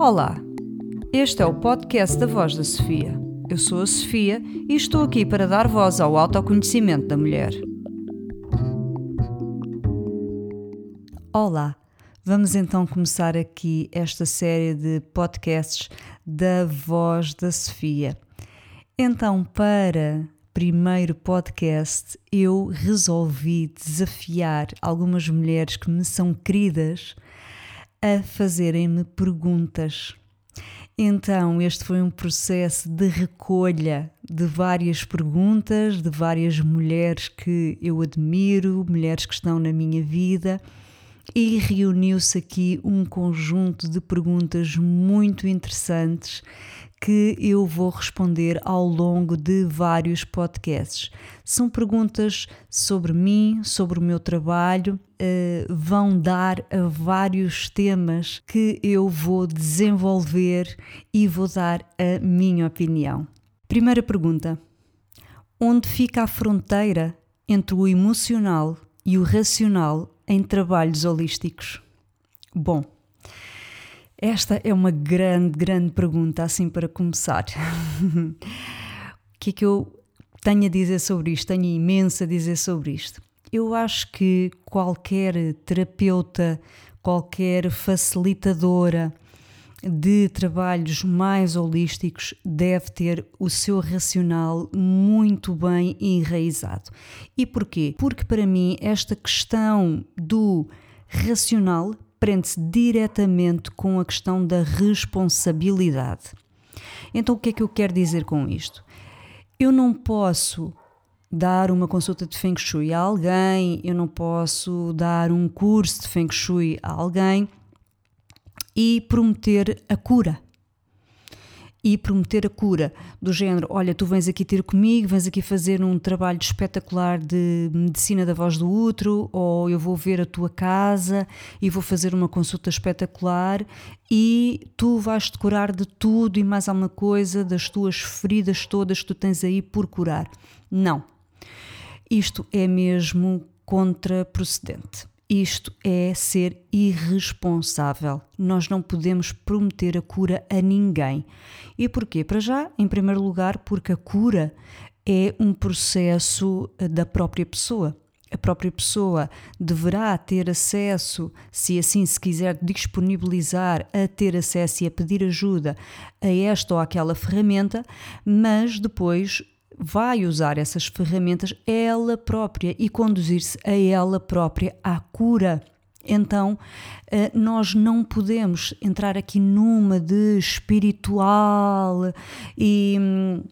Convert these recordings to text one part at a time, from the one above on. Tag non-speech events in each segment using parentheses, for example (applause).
Olá, este é o podcast da Voz da Sofia. Eu sou a Sofia e estou aqui para dar voz ao autoconhecimento da mulher. Olá, vamos então começar aqui esta série de podcasts da Voz da Sofia. Então, para primeiro podcast, eu resolvi desafiar algumas mulheres que me são queridas a fazerem-me perguntas. Então, este foi um processo de recolha de várias perguntas de várias mulheres que eu admiro, mulheres que estão na minha vida, e reuniu-se aqui um conjunto de perguntas muito interessantes que eu vou responder ao longo de vários podcasts. São perguntas sobre mim, sobre o meu trabalho, uh, vão dar a vários temas que eu vou desenvolver e vou dar a minha opinião. Primeira pergunta: Onde fica a fronteira entre o emocional e o racional em trabalhos holísticos? Bom, esta é uma grande, grande pergunta, assim para começar. (laughs) o que é que eu tenho a dizer sobre isto? Tenho imenso a dizer sobre isto. Eu acho que qualquer terapeuta, qualquer facilitadora de trabalhos mais holísticos deve ter o seu racional muito bem enraizado. E porquê? Porque para mim esta questão do racional prende-se diretamente com a questão da responsabilidade. Então, o que é que eu quero dizer com isto? Eu não posso dar uma consulta de Feng Shui a alguém, eu não posso dar um curso de Feng Shui a alguém e prometer a cura e prometer a cura, do género: olha, tu vens aqui ter comigo, vens aqui fazer um trabalho espetacular de medicina da voz do útero, ou eu vou ver a tua casa e vou fazer uma consulta espetacular e tu vais te curar de tudo e mais alguma coisa, das tuas feridas todas que tu tens aí por curar. Não. Isto é mesmo contraprocedente. Isto é ser irresponsável. Nós não podemos prometer a cura a ninguém. E porquê? Para já, em primeiro lugar, porque a cura é um processo eh, da própria pessoa. A própria pessoa deverá ter acesso, se assim se quiser disponibilizar, a ter acesso e a pedir ajuda a esta ou aquela ferramenta, mas depois vai usar essas ferramentas ela própria e conduzir-se a ela própria à cura. Então, eh, nós não podemos entrar aqui numa de espiritual e hum,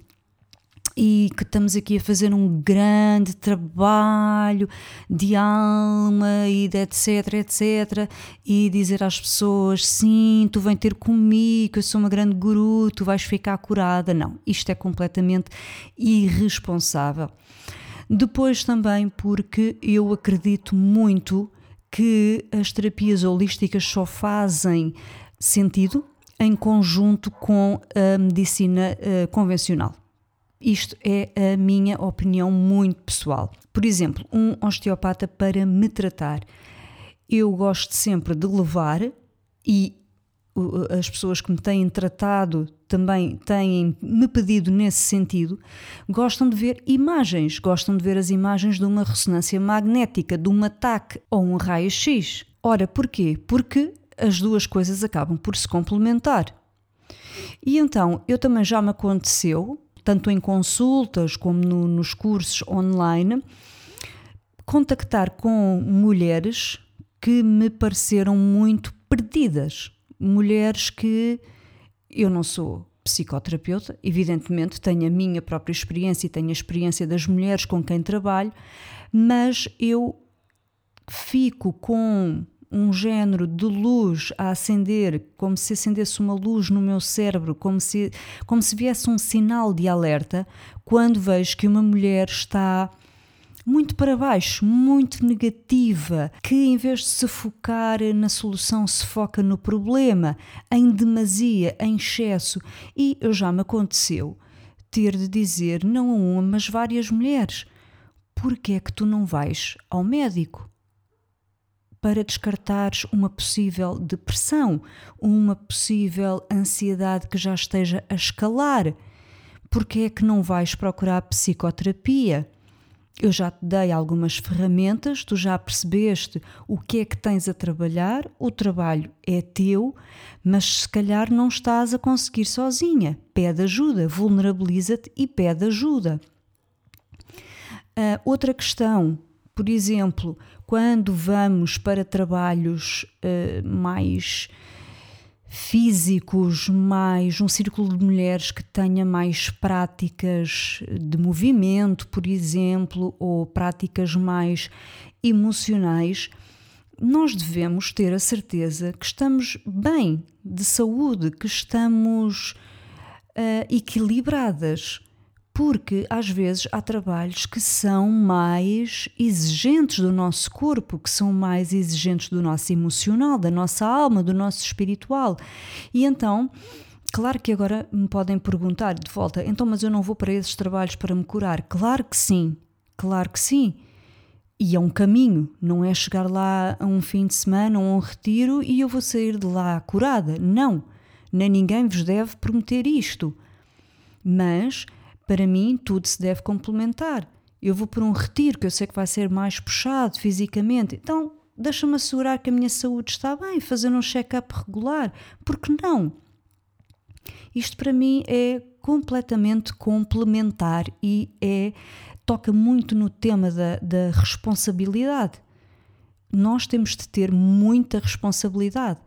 e que estamos aqui a fazer um grande trabalho de alma e de etc, etc, e dizer às pessoas: sim, tu vem ter comigo, eu sou uma grande guru, tu vais ficar curada. Não, isto é completamente irresponsável. Depois também porque eu acredito muito que as terapias holísticas só fazem sentido em conjunto com a medicina uh, convencional. Isto é a minha opinião muito pessoal. Por exemplo, um osteopata para me tratar, eu gosto sempre de levar e as pessoas que me têm tratado também têm me pedido nesse sentido, gostam de ver imagens, gostam de ver as imagens de uma ressonância magnética, de um ataque ou um raio-x. Ora, porquê? Porque as duas coisas acabam por se complementar. E então, eu também já me aconteceu tanto em consultas como no, nos cursos online, contactar com mulheres que me pareceram muito perdidas. Mulheres que eu não sou psicoterapeuta, evidentemente tenho a minha própria experiência e tenho a experiência das mulheres com quem trabalho, mas eu fico com um género de luz a acender, como se acendesse uma luz no meu cérebro, como se, como se viesse um sinal de alerta, quando vejo que uma mulher está muito para baixo, muito negativa, que em vez de se focar na solução, se foca no problema, em demasia, em excesso. E eu já me aconteceu ter de dizer, não a uma, mas várias mulheres: por que é que tu não vais ao médico? Para descartares uma possível depressão, uma possível ansiedade que já esteja a escalar. Porque é que não vais procurar psicoterapia? Eu já te dei algumas ferramentas, tu já percebeste o que é que tens a trabalhar, o trabalho é teu, mas se calhar não estás a conseguir sozinha. Pede ajuda, vulnerabiliza-te e pede ajuda. Uh, outra questão, por exemplo, quando vamos para trabalhos uh, mais físicos, mais um círculo de mulheres que tenha mais práticas de movimento, por exemplo, ou práticas mais emocionais, nós devemos ter a certeza que estamos bem de saúde, que estamos uh, equilibradas porque às vezes há trabalhos que são mais exigentes do nosso corpo, que são mais exigentes do nosso emocional, da nossa alma, do nosso espiritual. E então, claro que agora me podem perguntar de volta, então, mas eu não vou para esses trabalhos para me curar? Claro que sim, claro que sim. E é um caminho, não é chegar lá a um fim de semana ou um retiro e eu vou sair de lá curada. Não, nem ninguém vos deve prometer isto. Mas para mim, tudo se deve complementar. Eu vou por um retiro que eu sei que vai ser mais puxado fisicamente, então deixa-me assegurar que a minha saúde está bem, fazer um check-up regular. Por que não? Isto para mim é completamente complementar e é toca muito no tema da, da responsabilidade. Nós temos de ter muita responsabilidade.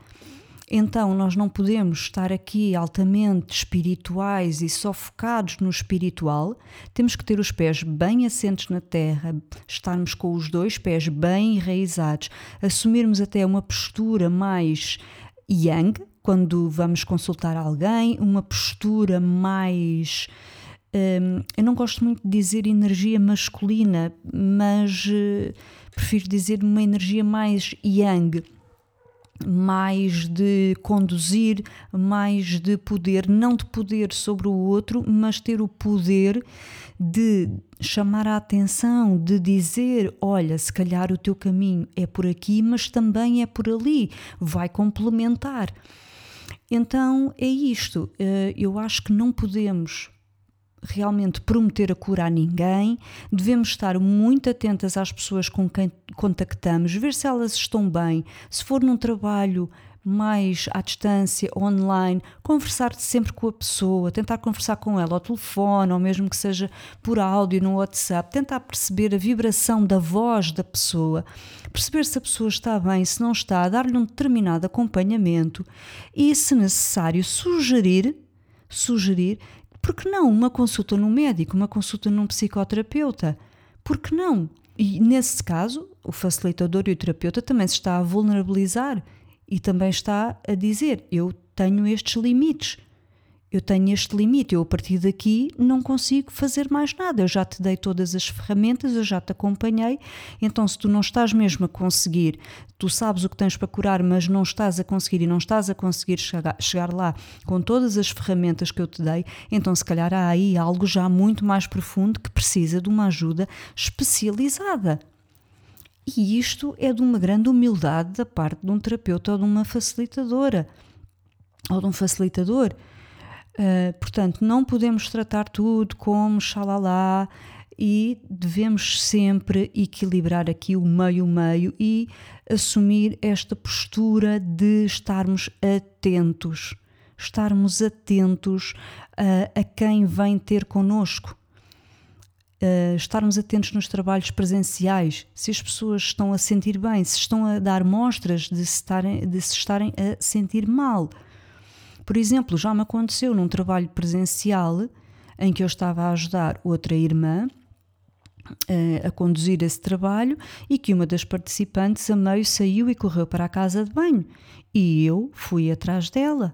Então, nós não podemos estar aqui altamente espirituais e só focados no espiritual. Temos que ter os pés bem assentes na terra, estarmos com os dois pés bem enraizados, assumirmos até uma postura mais yang quando vamos consultar alguém, uma postura mais. Hum, eu não gosto muito de dizer energia masculina, mas uh, prefiro dizer uma energia mais yang mais de conduzir, mais de poder, não de poder sobre o outro, mas ter o poder de chamar a atenção, de dizer: olha, se calhar o teu caminho é por aqui, mas também é por ali, vai complementar. Então é isto. Eh, eu acho que não podemos realmente prometer a cura a ninguém, devemos estar muito atentas às pessoas com quem contactamos, ver se elas estão bem, se for num trabalho mais à distância, online, conversar sempre com a pessoa, tentar conversar com ela ao telefone, ou mesmo que seja por áudio no WhatsApp, tentar perceber a vibração da voz da pessoa, perceber se a pessoa está bem, se não está, dar-lhe um determinado acompanhamento e, se necessário, sugerir sugerir por que não uma consulta num médico, uma consulta num psicoterapeuta? Por que não? E nesse caso, o facilitador e o terapeuta também se está a vulnerabilizar e também está a dizer: Eu tenho estes limites eu tenho este limite, eu a partir daqui não consigo fazer mais nada. Eu já te dei todas as ferramentas, eu já te acompanhei. Então, se tu não estás mesmo a conseguir, tu sabes o que tens para curar, mas não estás a conseguir e não estás a conseguir chegar, chegar lá com todas as ferramentas que eu te dei, então se calhar há aí algo já muito mais profundo que precisa de uma ajuda especializada. E isto é de uma grande humildade da parte de um terapeuta ou de uma facilitadora ou de um facilitador Uh, portanto, não podemos tratar tudo como xalala e devemos sempre equilibrar aqui o meio-meio e assumir esta postura de estarmos atentos, estarmos atentos uh, a quem vem ter connosco. Uh, estarmos atentos nos trabalhos presenciais, se as pessoas estão a sentir bem, se estão a dar mostras de se estarem, de se estarem a sentir mal. Por exemplo, já me aconteceu num trabalho presencial em que eu estava a ajudar outra irmã uh, a conduzir esse trabalho e que uma das participantes a meio saiu e correu para a casa de banho. E eu fui atrás dela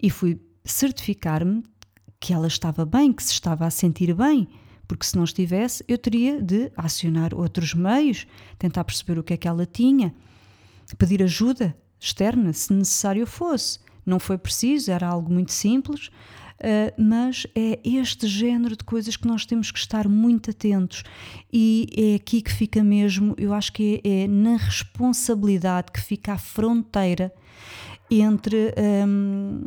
e fui certificar-me que ela estava bem, que se estava a sentir bem, porque se não estivesse, eu teria de acionar outros meios, tentar perceber o que é que ela tinha, pedir ajuda externa, se necessário fosse. Não foi preciso, era algo muito simples. uh, mas é este género de coisas que nós temos que estar muito atentos e é aqui que fica mesmo, eu acho que é, é na responsabilidade que fica a fronteira entre um,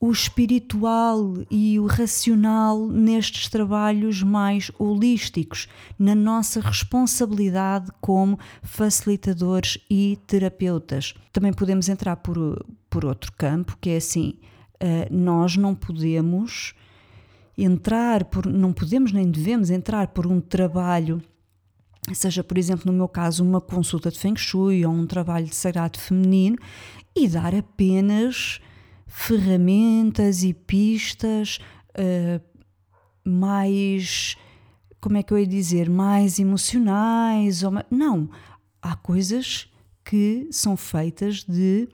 o espiritual e o racional nestes trabalhos mais holísticos, na nossa responsabilidade como facilitadores e terapeutas. Também podemos entrar por, por outro campo, que é assim: uh, nós não podemos entrar por, não podemos nem devemos entrar por um trabalho seja, por exemplo, no meu caso, uma consulta de Feng Shui ou um trabalho de sagrado feminino e dar apenas ferramentas e pistas uh, mais, como é que eu ia dizer, mais emocionais. Ou, não, há coisas que são feitas de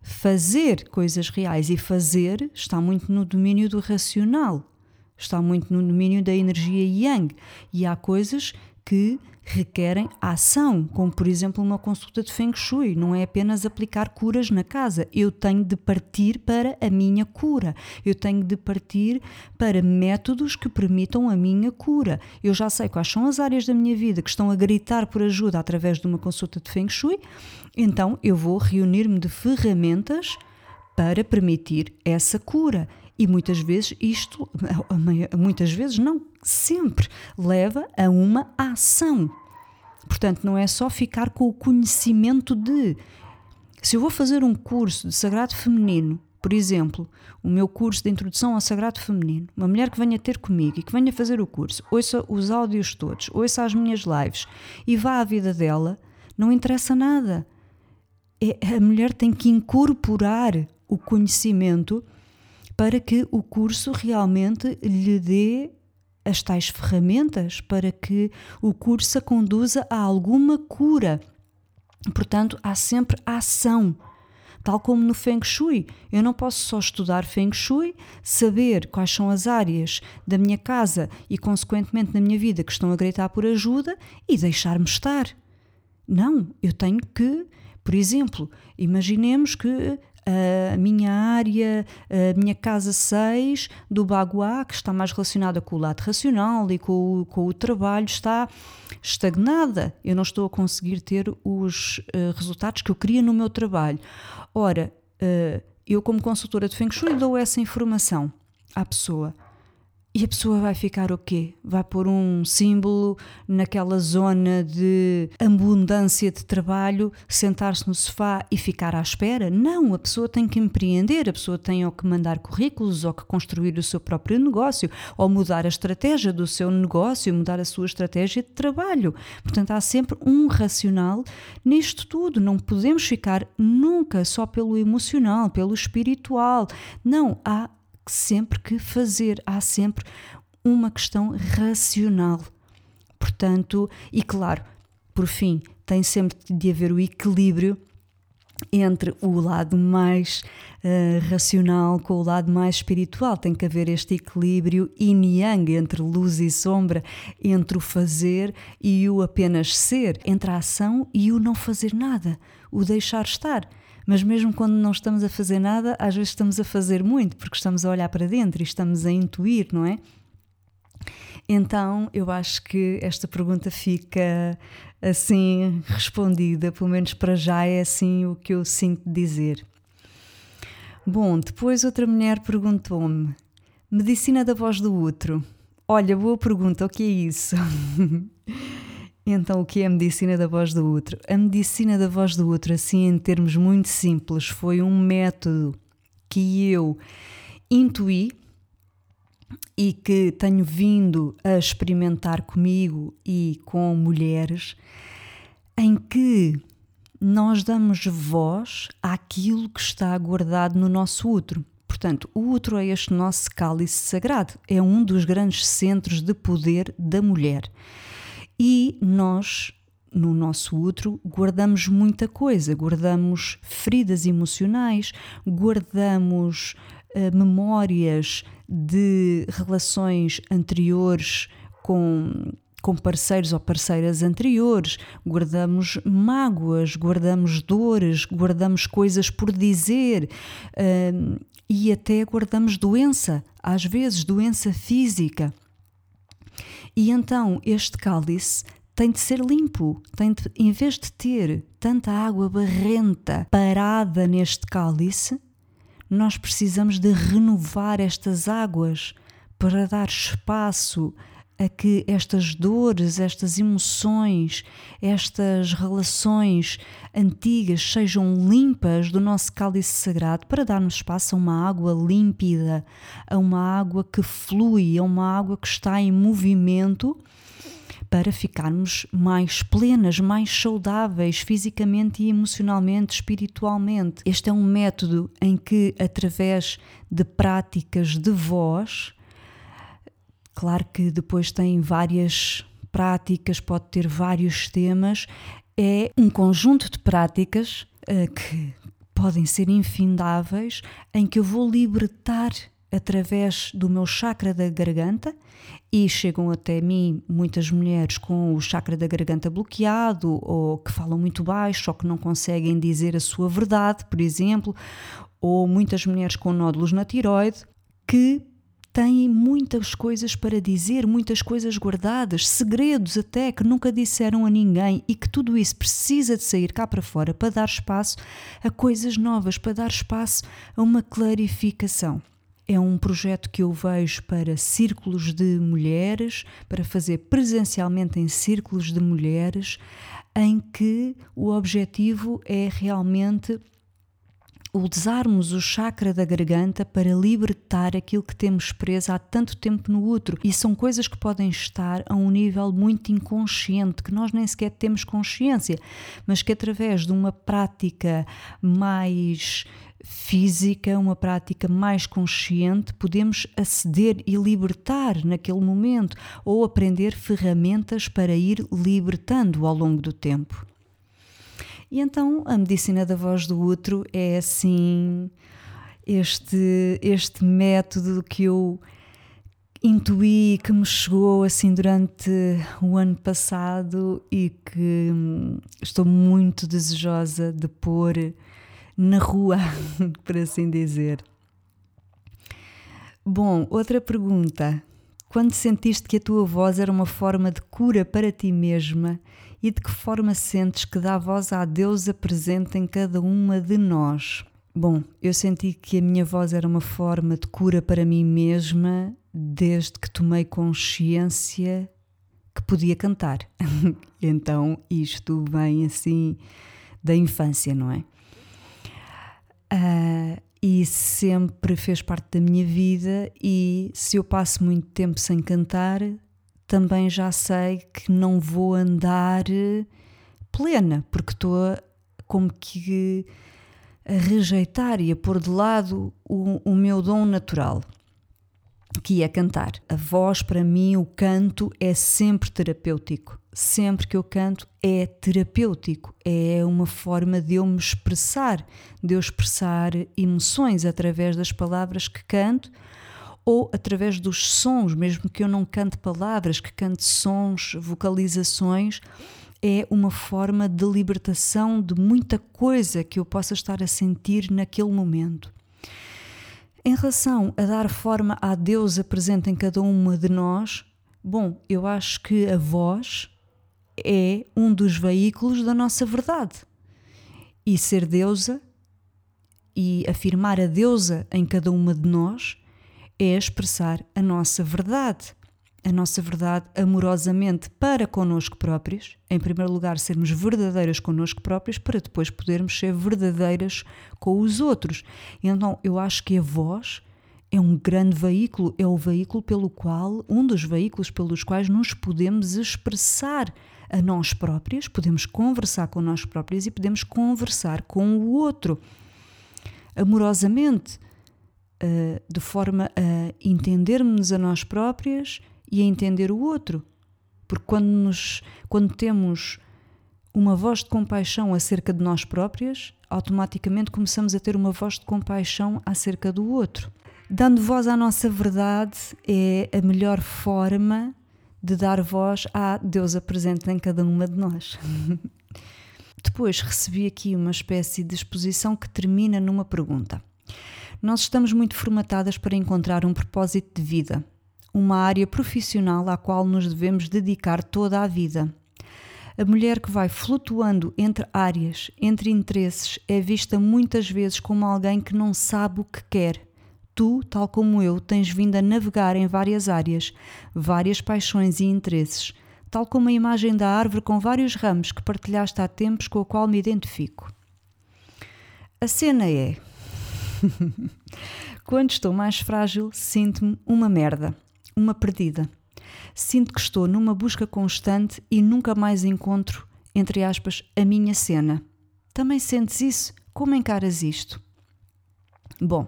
fazer coisas reais e fazer está muito no domínio do racional, está muito no domínio da energia yang e há coisas que requerem ação, como por exemplo uma consulta de Feng Shui, não é apenas aplicar curas na casa. Eu tenho de partir para a minha cura, eu tenho de partir para métodos que permitam a minha cura. Eu já sei quais são as áreas da minha vida que estão a gritar por ajuda através de uma consulta de Feng Shui, então eu vou reunir-me de ferramentas para permitir essa cura. E muitas vezes isto, (laughs) muitas vezes não, sempre leva a uma ação. Portanto, não é só ficar com o conhecimento de. Se eu vou fazer um curso de sagrado feminino, por exemplo, o meu curso de introdução ao sagrado feminino, uma mulher que venha ter comigo e que venha fazer o curso, ouça os áudios todos, ouça as minhas lives e vá à vida dela, não interessa nada. É, a mulher tem que incorporar o conhecimento para que o curso realmente lhe dê as tais ferramentas para que o curso a conduza a alguma cura. Portanto, há sempre ação. Tal como no Feng Shui, eu não posso só estudar Feng Shui, saber quais são as áreas da minha casa e, consequentemente, da minha vida que estão a gritar por ajuda e deixar-me estar. Não, eu tenho que, por exemplo, imaginemos que a minha área, a minha casa 6 do Baguá, que está mais relacionada com o lado racional e com o, com o trabalho, está estagnada. Eu não estou a conseguir ter os uh, resultados que eu queria no meu trabalho. Ora, uh, eu, como consultora de Feng Shui, dou essa informação à pessoa. E a pessoa vai ficar o quê? Vai pôr um símbolo naquela zona de abundância de trabalho, sentar-se no sofá e ficar à espera? Não, a pessoa tem que empreender, a pessoa tem ou que mandar currículos, ou que construir o seu próprio negócio, ou mudar a estratégia do seu negócio, mudar a sua estratégia de trabalho. Portanto, há sempre um racional nisto tudo. Não podemos ficar nunca só pelo emocional, pelo espiritual. Não, há sempre que fazer, há sempre uma questão racional. Portanto, e claro, por fim, tem sempre de haver o equilíbrio entre o lado mais uh, racional com o lado mais espiritual. Tem que haver este equilíbrio yin-yang entre luz e sombra, entre o fazer e o apenas ser, entre a ação e o não fazer nada, o deixar estar mas mesmo quando não estamos a fazer nada, às vezes estamos a fazer muito, porque estamos a olhar para dentro e estamos a intuir, não é? Então eu acho que esta pergunta fica assim respondida, pelo menos para já é assim o que eu sinto dizer. Bom, depois outra mulher perguntou-me: Medicina da voz do útero. Olha, boa pergunta, o que é isso? (laughs) Então, o que é a medicina da voz do outro? A medicina da voz do outro, assim em termos muito simples, foi um método que eu intuí e que tenho vindo a experimentar comigo e com mulheres, em que nós damos voz àquilo que está guardado no nosso útero. Portanto, o útero é este nosso cálice sagrado, é um dos grandes centros de poder da mulher. E nós, no nosso útero, guardamos muita coisa, guardamos feridas emocionais, guardamos uh, memórias de relações anteriores com com parceiros ou parceiras anteriores, guardamos mágoas, guardamos dores, guardamos coisas por dizer uh, e até guardamos doença, às vezes doença física. E então este cálice tem de ser limpo, tem de, em vez de ter tanta água barrenta parada neste cálice, nós precisamos de renovar estas águas para dar espaço a que estas dores, estas emoções, estas relações antigas sejam limpas do nosso cálice sagrado para darmos espaço a uma água límpida, a uma água que flui, a uma água que está em movimento para ficarmos mais plenas, mais saudáveis fisicamente e emocionalmente, espiritualmente. Este é um método em que, através de práticas de voz, claro que depois tem várias práticas, pode ter vários temas, é um conjunto de práticas uh, que podem ser infindáveis, em que eu vou libertar através do meu chakra da garganta e chegam até mim muitas mulheres com o chakra da garganta bloqueado ou que falam muito baixo ou que não conseguem dizer a sua verdade, por exemplo, ou muitas mulheres com nódulos na tiroide que têm muitas coisas para dizer, muitas coisas guardadas, segredos até que nunca disseram a ninguém e que tudo isso precisa de sair cá para fora para dar espaço a coisas novas, para dar espaço a uma clarificação. É um projeto que eu vejo para círculos de mulheres, para fazer presencialmente em círculos de mulheres, em que o objetivo é realmente usarmos o chakra da garganta para libertar aquilo que temos preso há tanto tempo no útero. E são coisas que podem estar a um nível muito inconsciente, que nós nem sequer temos consciência, mas que através de uma prática mais física, uma prática mais consciente, podemos aceder e libertar naquele momento ou aprender ferramentas para ir libertando ao longo do tempo. E então a medicina da voz do útero é assim este, este método que eu intuí que me chegou assim durante o ano passado e que hum, estou muito desejosa de pôr na rua, (laughs) por assim dizer. Bom, outra pergunta. Quando sentiste que a tua voz era uma forma de cura para ti mesma e de que forma sentes que dá voz à Deus presente em cada uma de nós? Bom, eu senti que a minha voz era uma forma de cura para mim mesma desde que tomei consciência que podia cantar. (laughs) então isto vem assim da infância, não é? Uh, e sempre fez parte da minha vida. E se eu passo muito tempo sem cantar, também já sei que não vou andar plena, porque estou como que a rejeitar e a pôr de lado o, o meu dom natural que é cantar. A voz, para mim, o canto é sempre terapêutico. Sempre que eu canto é terapêutico, é uma forma de eu me expressar, de eu expressar emoções através das palavras que canto ou através dos sons, mesmo que eu não cante palavras, que cante sons, vocalizações, é uma forma de libertação de muita coisa que eu possa estar a sentir naquele momento. Em relação a dar forma à deusa presente em cada uma de nós, bom, eu acho que a voz é um dos veículos da nossa verdade. E ser deusa e afirmar a deusa em cada uma de nós é expressar a nossa verdade a nossa verdade amorosamente para connosco próprios, em primeiro lugar, sermos verdadeiras connosco próprios, para depois podermos ser verdadeiras com os outros. Então, eu acho que a voz é um grande veículo, é o veículo pelo qual, um dos veículos pelos quais nos podemos expressar a nós próprios, podemos conversar com nós próprios e podemos conversar com o outro amorosamente, eh, de forma a entendermos a nós próprias e a entender o outro. Porque quando, nos, quando temos uma voz de compaixão acerca de nós próprias, automaticamente começamos a ter uma voz de compaixão acerca do outro. Dando voz à nossa verdade é a melhor forma de dar voz à Deus presente em cada uma de nós. (laughs) Depois recebi aqui uma espécie de exposição que termina numa pergunta. Nós estamos muito formatadas para encontrar um propósito de vida, uma área profissional à qual nos devemos dedicar toda a vida. A mulher que vai flutuando entre áreas, entre interesses, é vista muitas vezes como alguém que não sabe o que quer. Tu, tal como eu, tens vindo a navegar em várias áreas, várias paixões e interesses, tal como a imagem da árvore com vários ramos que partilhaste há tempos com a qual me identifico. A cena é. (laughs) Quando estou mais frágil, sinto-me uma merda, uma perdida. Sinto que estou numa busca constante e nunca mais encontro, entre aspas, a minha cena. Também sentes isso? Como encaras isto? Bom,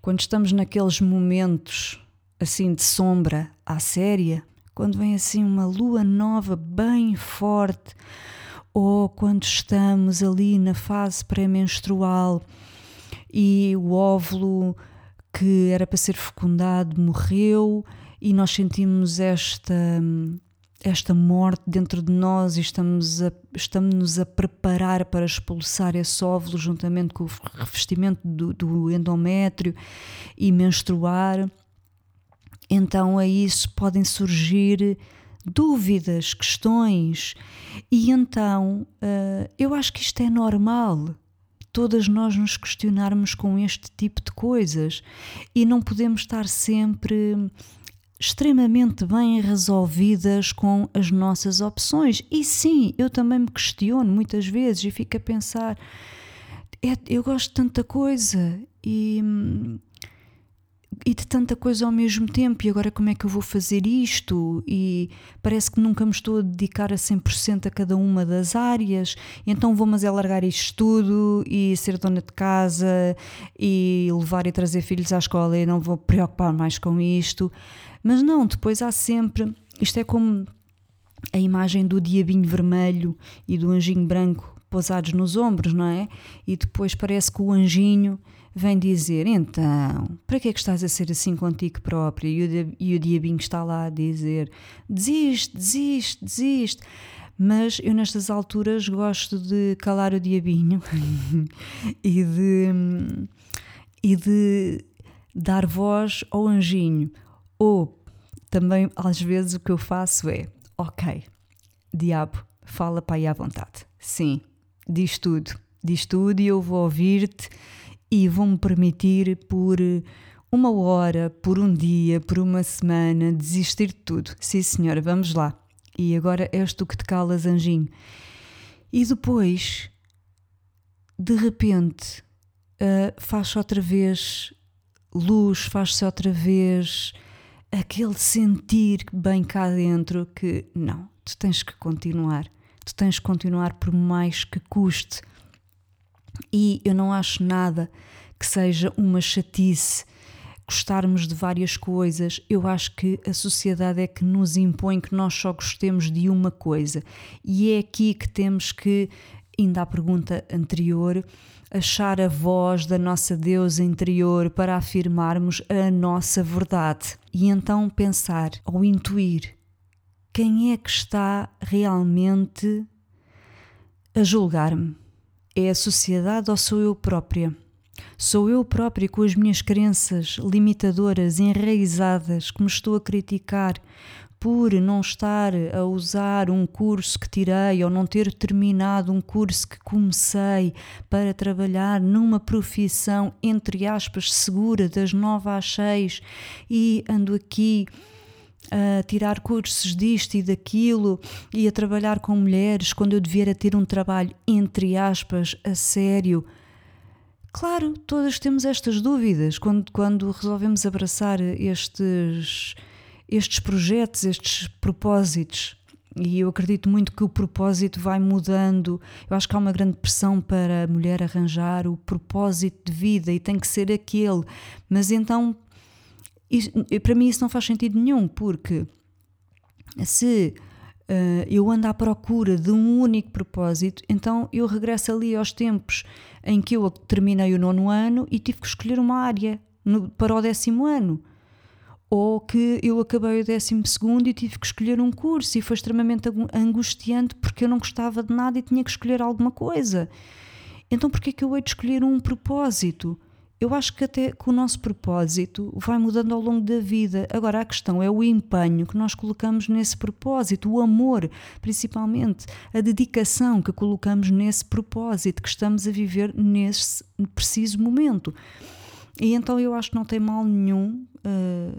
quando estamos naqueles momentos assim de sombra à séria, quando vem assim uma lua nova bem forte, ou quando estamos ali na fase pré-menstrual e o óvulo que era para ser fecundado morreu e nós sentimos esta esta morte dentro de nós e estamos a, estamos a preparar para expulsar esse óvulo juntamente com o revestimento do, do endométrio e menstruar. Então a isso podem surgir dúvidas, questões, e então uh, eu acho que isto é normal todas nós nos questionarmos com este tipo de coisas e não podemos estar sempre extremamente bem resolvidas com as nossas opções. E sim, eu também me questiono muitas vezes e fico a pensar: é, eu gosto de tanta coisa e, e de tanta coisa ao mesmo tempo, e agora como é que eu vou fazer isto? E parece que nunca me estou a dedicar a 100% a cada uma das áreas, então vou mas alargar isto tudo e ser dona de casa e levar e trazer filhos à escola e não vou preocupar mais com isto. Mas não, depois há sempre. Isto é como a imagem do diabinho vermelho e do anjinho branco pousados nos ombros, não é? E depois parece que o anjinho vem dizer: Então, para que é que estás a ser assim contigo próprio? E o, diabinho está lá a dizer: Desiste, desiste, desiste. Mas eu, nestas alturas, gosto de calar o diabinho (laughs) e de. e de dar voz ao anjinho. Ou também, às vezes, o que eu faço é: Ok, diabo, fala para aí à vontade. Sim, diz tudo, diz tudo e eu vou ouvir-te e vou-me permitir por uma hora, por um dia, por uma semana, desistir de tudo. Sim, senhora, vamos lá. E agora és tu que te calas, anjinho. E depois, de repente, uh, faz-se outra vez luz, faz-se outra vez aquele sentir bem cá dentro que não, tu tens que continuar, tu tens que continuar por mais que custe. E eu não acho nada que seja uma chatice gostarmos de várias coisas. Eu acho que a sociedade é que nos impõe que nós só gostemos de uma coisa. E é aqui que temos que, ainda à pergunta anterior, achar a voz da nossa deusa interior para afirmarmos a nossa verdade e então pensar ou intuir quem é que está realmente a julgar-me. É a sociedade ou sou eu própria? Sou eu própria com as minhas crenças limitadoras, enraizadas, que me estou a criticar por não estar a usar um curso que tirei ou não ter terminado um curso que comecei para trabalhar numa profissão, entre aspas, segura, das nove às seis e ando aqui a tirar cursos disto e daquilo e a trabalhar com mulheres quando eu devia ter um trabalho, entre aspas, a sério. Claro, todas temos estas dúvidas quando, quando resolvemos abraçar estes estes projetos, estes propósitos. E eu acredito muito que o propósito vai mudando. Eu acho que há uma grande pressão para a mulher arranjar o propósito de vida e tem que ser aquele. Mas então, isso, para mim, isso não faz sentido nenhum, porque se uh, eu ando à procura de um único propósito, então eu regresso ali aos tempos em que eu terminei o nono ano e tive que escolher uma área no, para o décimo ano ou que eu acabei o décimo segundo e tive que escolher um curso e foi extremamente angustiante porque eu não gostava de nada e tinha que escolher alguma coisa. Então, porquê é que eu hei de escolher um propósito? Eu acho que até que o nosso propósito vai mudando ao longo da vida. Agora, a questão é o empenho que nós colocamos nesse propósito, o amor, principalmente, a dedicação que colocamos nesse propósito que estamos a viver nesse preciso momento. E então eu acho que não tem mal nenhum. Uh,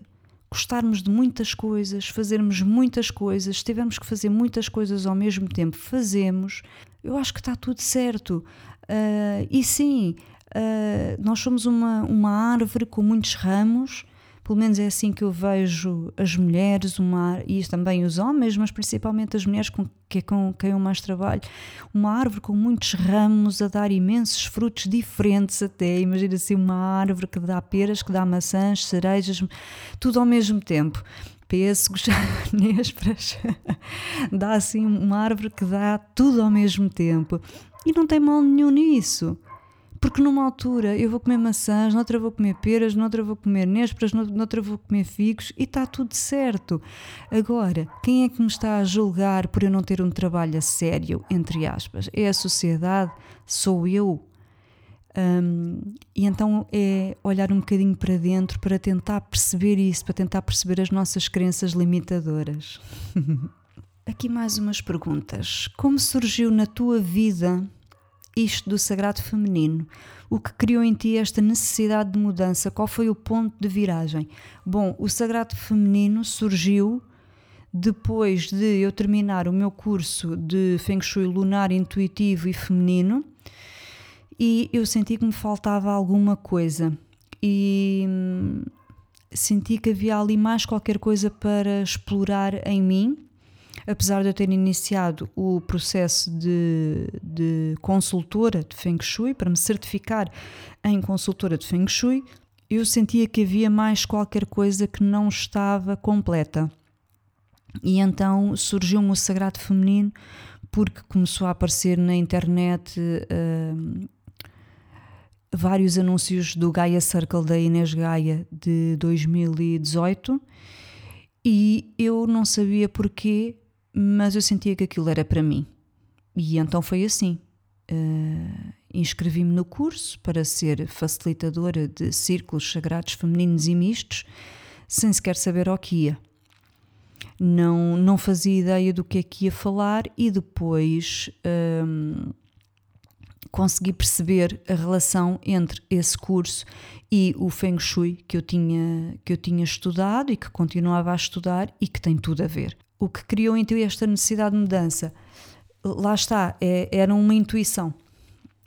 gostarmos de muitas coisas, fazermos muitas coisas, se tivermos que fazer muitas coisas ao mesmo tempo, fazemos. Eu acho que está tudo certo. Uh, e sim, uh, nós somos uma, uma árvore com muitos ramos, pelo menos é assim que eu vejo as mulheres, uma, e também os homens, mas principalmente as mulheres com, que é com quem eu mais trabalho, uma árvore com muitos ramos a dar imensos frutos diferentes até, imagina assim uma árvore que dá peras, que dá maçãs, cerejas, tudo ao mesmo tempo. Pêssegos, (laughs) nésperas, (laughs) dá assim uma árvore que dá tudo ao mesmo tempo. E não tem mal nenhum nisso. Porque numa altura eu vou comer maçãs, noutra vou comer peras, noutra vou comer nésperas, noutra vou comer figos e está tudo certo. Agora, quem é que me está a julgar por eu não ter um trabalho a sério, entre aspas? É a sociedade? Sou eu? Um, e então é olhar um bocadinho para dentro para tentar perceber isso, para tentar perceber as nossas crenças limitadoras. (laughs) Aqui mais umas perguntas. Como surgiu na tua vida isto do sagrado feminino? O que criou em ti esta necessidade de mudança? Qual foi o ponto de viragem? Bom, o sagrado feminino surgiu depois de eu terminar o meu curso de Feng Shui lunar intuitivo e feminino e eu senti que me faltava alguma coisa e hum, senti que havia ali mais qualquer coisa para explorar em mim apesar de eu ter iniciado o processo de, de consultora de Feng Shui, para me certificar em consultora de Feng Shui, eu sentia que havia mais qualquer coisa que não estava completa. E então surgiu-me o Sagrado Feminino, porque começou a aparecer na internet uh, vários anúncios do Gaia Circle da Inês Gaia de 2018 e eu não sabia porquê, mas eu sentia que aquilo era para mim. E então foi assim. Uh, Inscrevi-me no curso para ser facilitadora de círculos sagrados femininos e mistos, sem sequer saber ao que ia. Não, não fazia ideia do que é que ia falar e depois um, consegui perceber a relação entre esse curso e o Feng Shui que eu tinha, que eu tinha estudado e que continuava a estudar e que tem tudo a ver o que criou em ti esta necessidade de mudança? Lá está, é, era uma intuição.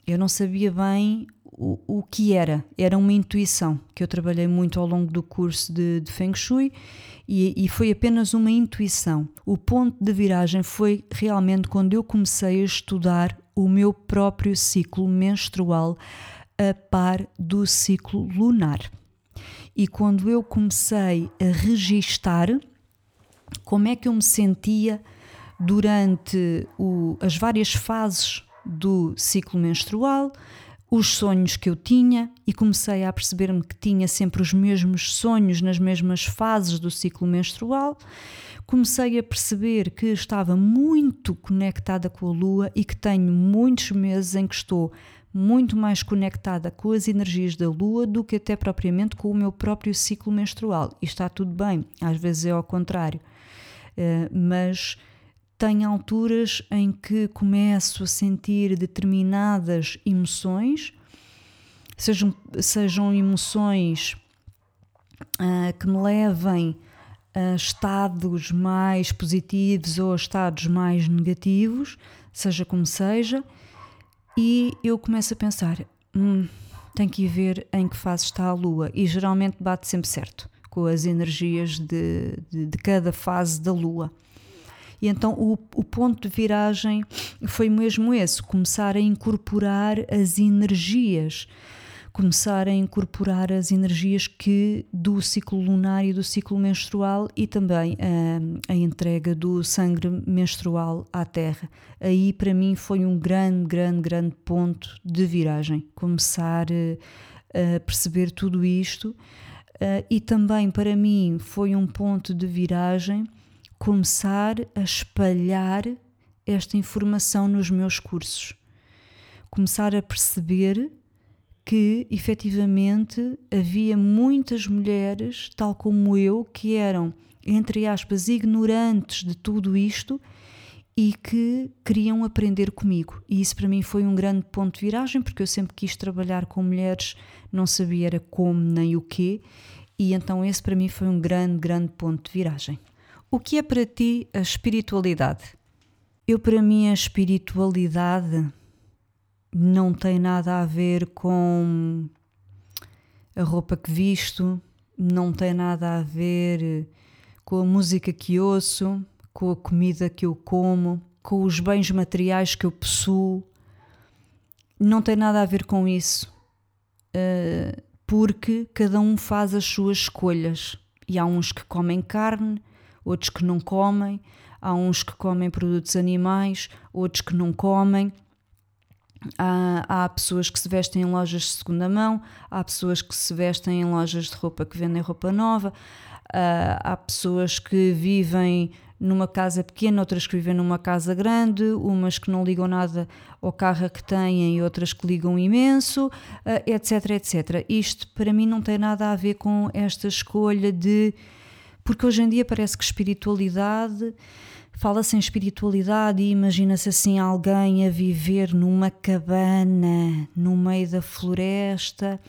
Eu não sabia bem o, o que era, era uma intuição que eu trabalhei muito ao longo do curso de, de Feng Shui e, e, foi apenas uma intuição. O ponto de viragem foi realmente quando eu comecei a estudar o meu próprio ciclo menstrual a par do ciclo lunar. E quando eu comecei a registar como é que eu me sentia durante o, as várias fases do ciclo menstrual, os sonhos que eu tinha e comecei a perceber-me que tinha sempre os mesmos sonhos nas mesmas fases do ciclo menstrual. Comecei a perceber que estava muito conectada com a lua e que tenho muitos meses em que estou muito mais conectada com as energias da lua do que até propriamente com o meu próprio ciclo menstrual. E está tudo bem, às vezes é ao contrário. Eh, mas tem alturas em que começo a sentir determinadas emoções, sejam, sejam emoções uh, que me levem a estados mais positivos ou a estados mais negativos, seja como seja, e eu começo a pensar: hum, tem que ir ver em que fase está a lua, e geralmente bate sempre certo com as energias de, de, de cada fase da Lua. E então o, o, ponto de viragem foi mesmo esse: começar a incorporar as energias, começar a incorporar as energias que do ciclo lunar e do ciclo menstrual e também a, a entrega do sangue menstrual à Terra. Aí para mim foi um grande, grande, grande ponto de viragem. Começar a, a perceber tudo isto Uh, e também para mim foi um ponto de viragem começar a espalhar esta informação nos meus cursos. Começar a perceber que efetivamente havia muitas mulheres, tal como eu, que eram, entre aspas, ignorantes de tudo isto e que queriam aprender comigo. E isso para mim foi um grande ponto de viragem, porque eu sempre quis trabalhar com mulheres, não sabia era como nem o quê, e então esse para mim foi um grande, grande ponto de viragem. O que é para ti a espiritualidade? Eu, para mim, a espiritualidade não tem nada a ver com a roupa que visto, não tem nada a ver com a música que ouço, com a comida que eu como, com os bens materiais que eu possuo. Não tem nada a ver com isso, uh, porque cada um faz as suas escolhas. E há uns que comem carne, outros que não comem, há uns que comem produtos animais, outros que não comem. Há, há, pessoas que se vestem em lojas de segunda mão, há pessoas que se vestem em lojas de roupa que vendem roupa nova, uh, há pessoas que vivem numa casa pequena, outras que vivem numa casa grande, umas que não ligam nada ao carro que têm e outras que ligam imenso, etc, eh, etc. Isto para mim não tem nada a ver com esta escolha de. Porque hoje em dia parece que espiritualidade. Fala-se em espiritualidade e imagina-se assim alguém a viver numa cabana no meio da floresta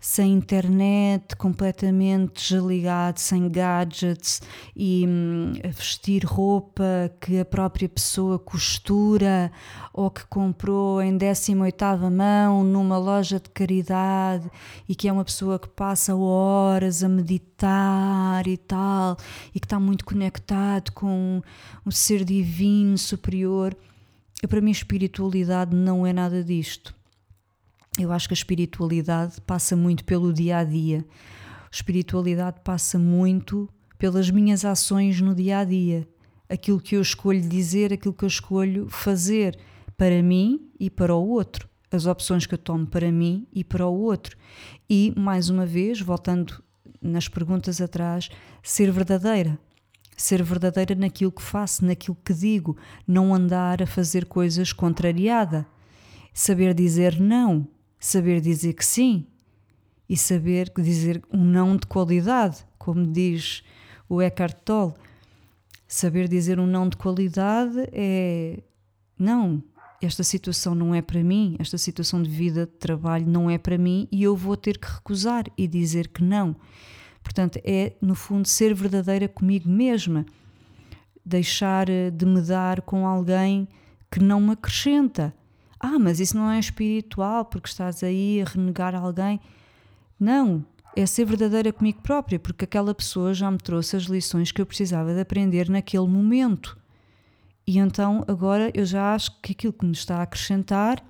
sem internet, completamente desligado, sem gadgets e hum, vestir roupa que a própria pessoa costura ou que comprou em 18ª mão numa loja de caridade e que é uma pessoa que passa horas a meditar e tal e que está muito conectado com um ser divino superior. Para mim, espiritualidade não é nada disto eu acho que a espiritualidade passa muito pelo dia a dia. A espiritualidade passa muito pelas minhas ações no dia a dia. Aquilo que eu escolho dizer, aquilo que eu escolho fazer para mim e para o outro. As opções que eu tomo para mim e para o outro. E, mais uma vez, voltando nas perguntas atrás, ser verdadeira. Ser verdadeira naquilo que faço, naquilo que digo. Não andar a fazer coisas contrariada. Saber dizer não saber dizer que sim e saber dizer um não de qualidade, como diz o Eckhart Tolle. Saber dizer um não de qualidade é não, esta situação não é para mim, esta situação de vida, de trabalho não é para mim e eu vou ter que recusar e dizer que não. Portanto, é no fundo ser verdadeira comigo mesma, deixar de me dar com alguém que não me acrescenta, ah, mas isso não é espiritual porque estás aí a renegar alguém. Não, é ser verdadeira comigo própria, porque aquela pessoa já me trouxe as lições que eu precisava de aprender naquele momento. E então agora eu já acho que aquilo que me está a acrescentar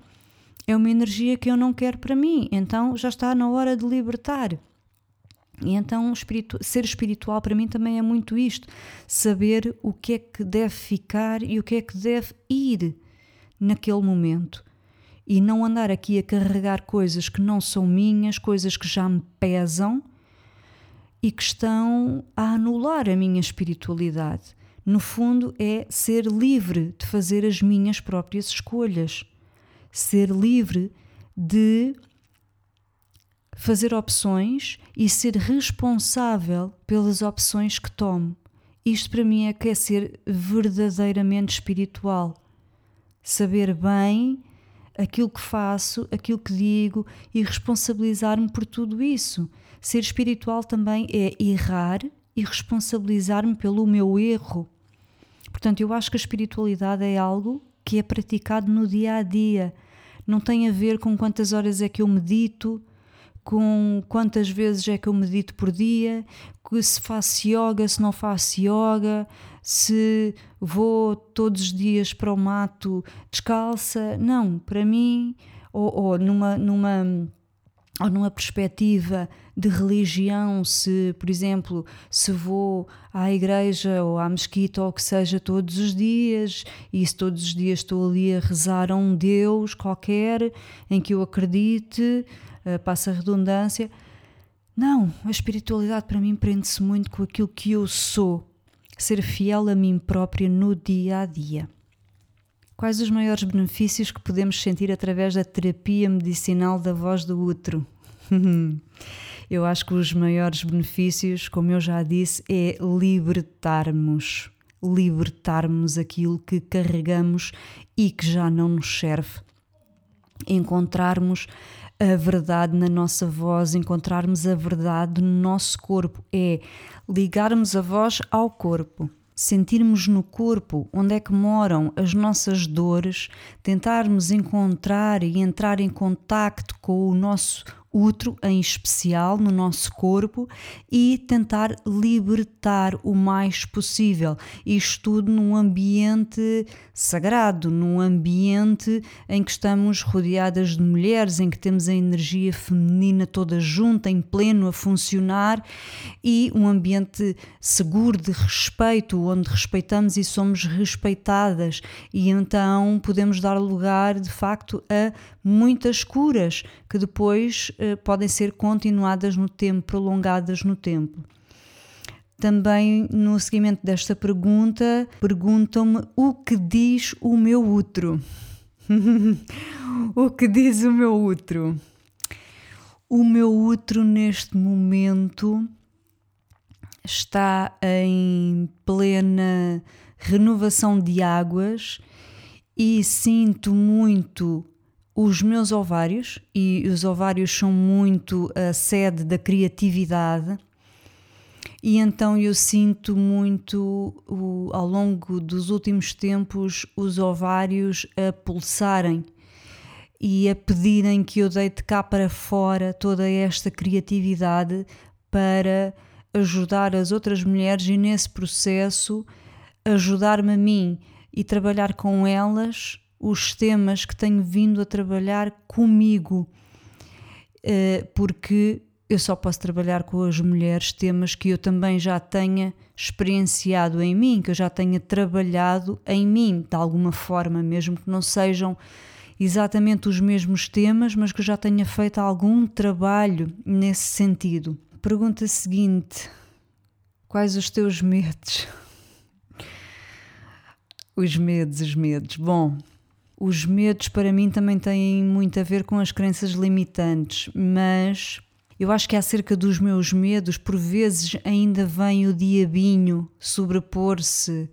é uma energia que eu não quero para mim. Então já está na hora de libertar. E então espiritu ser espiritual para mim também é muito isto: saber o que é que deve ficar e o que é que deve ir naquele momento e não andar aqui a carregar coisas que não são minhas, coisas que já me pesam e que estão a anular a minha espiritualidade. No fundo, é ser livre de fazer as minhas próprias escolhas, ser livre de fazer opções e ser responsável pelas opções que tomo. Isto para mim é que é ser verdadeiramente espiritual saber bem aquilo que faço, aquilo que digo e responsabilizar-me por tudo isso. Ser espiritual também é errar e responsabilizar-me pelo meu erro. Portanto, eu acho que a espiritualidade é algo que é praticado no dia a dia. Não tem a ver com quantas horas é que eu medito, com quantas vezes é que eu medito por dia, se faço yoga, se não faço yoga, se vou todos os dias para o mato descalça. Não, para mim, ou, ou numa, numa, ou numa perspectiva de religião, se, por exemplo, se vou à igreja ou à mesquita ou o que seja todos os dias, e se todos os dias estou ali a rezar a um Deus qualquer em que eu acredite, uh, passa a redundância. Não, a espiritualidade para mim prende-se muito com aquilo que eu sou, ser fiel a mim própria no dia a dia. Quais os maiores benefícios que podemos sentir através da terapia medicinal da voz do útero? (laughs) eu acho que os maiores benefícios, como eu já disse, é libertarmos. Libertarmos aquilo que carregamos e que já não nos serve. Encontrarmos a verdade na nossa voz, encontrarmos a verdade no nosso corpo, é ligarmos a voz ao corpo sentirmos no corpo onde é que moram as nossas dores, tentarmos encontrar e entrar em contacto com o nosso útero em especial no nosso corpo e tentar libertar o mais possível. Isto tudo num ambiente sagrado, num ambiente em que estamos rodeadas de mulheres, em que temos a energia feminina toda junta, em pleno a funcionar e um ambiente seguro de respeito, onde respeitamos e somos respeitadas e então podemos dar lugar de facto a muitas curas que depois eh, podem ser continuadas no tempo, prolongadas no tempo. Também no seguimento desta pergunta, perguntam-me o que diz o meu útero. (laughs) o que diz o meu útero? O meu útero neste momento está em plena renovação de águas e sinto muito os meus ovários, e os ovários são muito a sede da criatividade, e então eu sinto muito o, ao longo dos últimos tempos os ovários a pulsarem e a pedirem que eu deite cá para fora toda esta criatividade para ajudar as outras mulheres e nesse processo ajudar-me a mim e trabalhar com elas os temas que tenho vindo a trabalhar comigo, eh, porque eu só posso trabalhar com as mulheres temas que eu também já tenha experienciado em mim, que eu já tenha trabalhado em mim, de alguma forma, mesmo que não sejam exatamente os mesmos temas, mas que eu já tenha feito algum trabalho nesse sentido. Pergunta seguinte: quais os teus medos? (laughs) Os medos, os medos. Bom, os medos para mim também têm muito a ver com as crenças limitantes, mas eu acho que acerca dos meus medos, por vezes ainda vem o diabinho sobrepor-se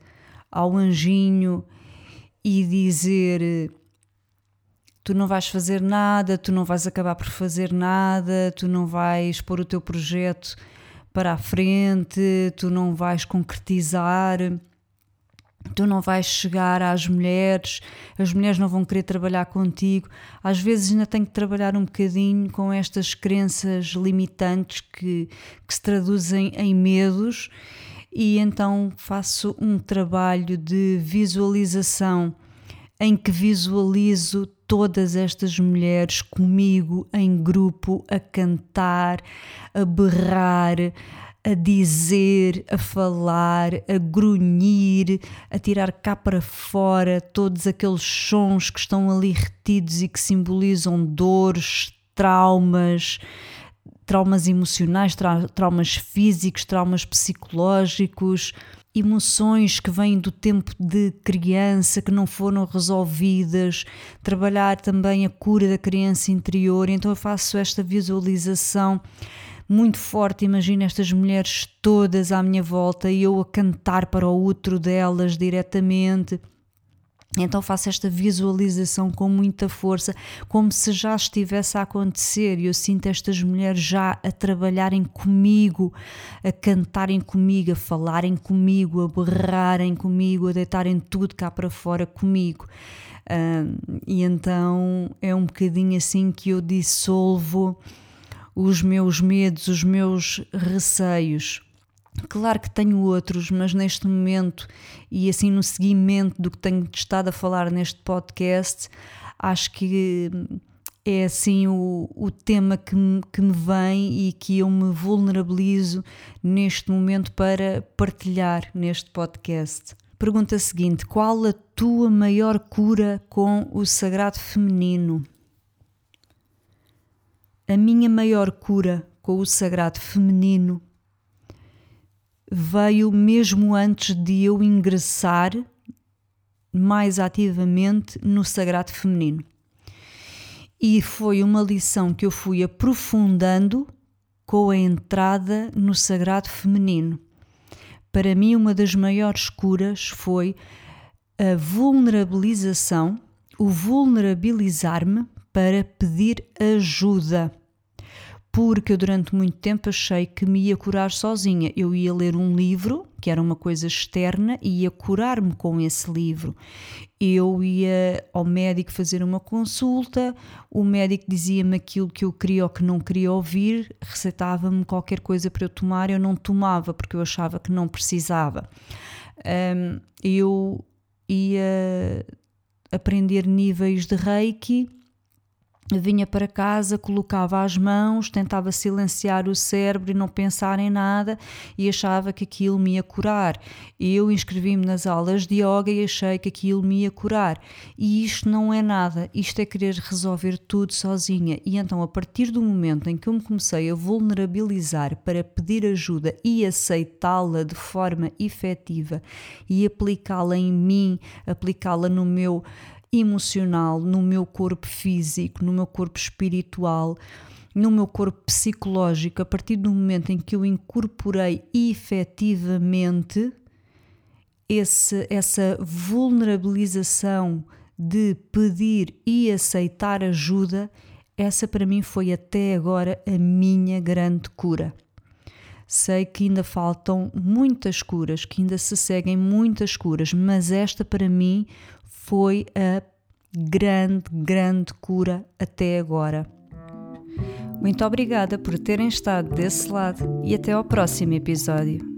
ao anjinho e dizer: Tu não vais fazer nada, tu não vais acabar por fazer nada, tu não vais pôr o teu projeto para a frente, tu não vais concretizar tu não vais chegar às mulheres, as mulheres não vão querer trabalhar contigo. Às vezes ainda tenho que trabalhar um bocadinho com estas crenças limitantes que, que se traduzem em medos, e então faço um trabalho de visualização em que visualizo todas estas mulheres comigo em grupo a cantar, a berrar a dizer, a falar, a grunhir, a tirar cá para fora todos aqueles sons que estão ali retidos e que simbolizam dores, traumas, traumas emocionais, tra traumas físicos, traumas psicológicos, emoções que vêm do tempo de criança que não foram resolvidas, trabalhar também a cura da criança interior. Então eu faço esta visualização muito forte. Imagino estas mulheres todas à minha volta e eu a cantar para o útero delas diretamente. Então faço esta visualização com muita força, como se já estivesse a acontecer, e eu sinto estas mulheres já a trabalharem comigo, a cantarem comigo, a falarem comigo, a berrarem comigo, a deitarem tudo cá para fora comigo. e então é um bocadinho assim que eu dissolvo os meus medos, os meus receios. Claro que tenho outros, mas neste momento e assim no seguimento do que tenho estado a falar neste podcast, acho que é assim o, o tema que me, que me vem e que eu me vulnerabilizo neste momento para partilhar neste podcast. Pergunta seguinte: qual a tua maior cura com o sagrado feminino? A minha maior cura com o sagrado feminino veio mesmo antes de eu ingressar mais ativamente no sagrado feminino. E foi uma lição que eu fui aprofundando com a entrada no sagrado feminino. Para mim, uma das maiores curas foi a vulnerabilização, o vulnerabilizar-me para pedir ajuda porque eu durante muito tempo achei que me ia curar sozinha. Eu ia ler um livro, que era uma coisa externa, e ia curar-me com esse livro. Eu ia ao médico fazer uma consulta, o médico dizia-me aquilo que eu queria ou que não queria ouvir, receitava-me qualquer coisa para eu tomar, eu não tomava porque eu achava que não precisava. Um, eu ia aprender níveis de reiki vinha para casa, colocava as mãos, tentava silenciar o cérebro e não pensar em nada e achava que aquilo me ia curar. Eu inscrevi-me nas aulas de yoga e achei que aquilo me ia curar. E isto não é nada, isto é querer resolver tudo sozinha. E então, a partir do momento em que eu me comecei a vulnerabilizar para pedir ajuda e aceitá-la de forma efetiva e aplicá-la em mim, aplicá-la no meu emocional, no meu corpo físico, no meu corpo espiritual, no meu corpo psicológico, a partir do momento em que eu incorporei efetivamente esse, essa vulnerabilização de pedir e aceitar ajuda, essa para mim foi até agora a minha grande cura. Sei que ainda faltam muitas curas, que ainda se seguem muitas curas, mas esta para mim foi a grande, grande cura até agora. Muito obrigada por terem estado desse lado e até ao próximo episódio.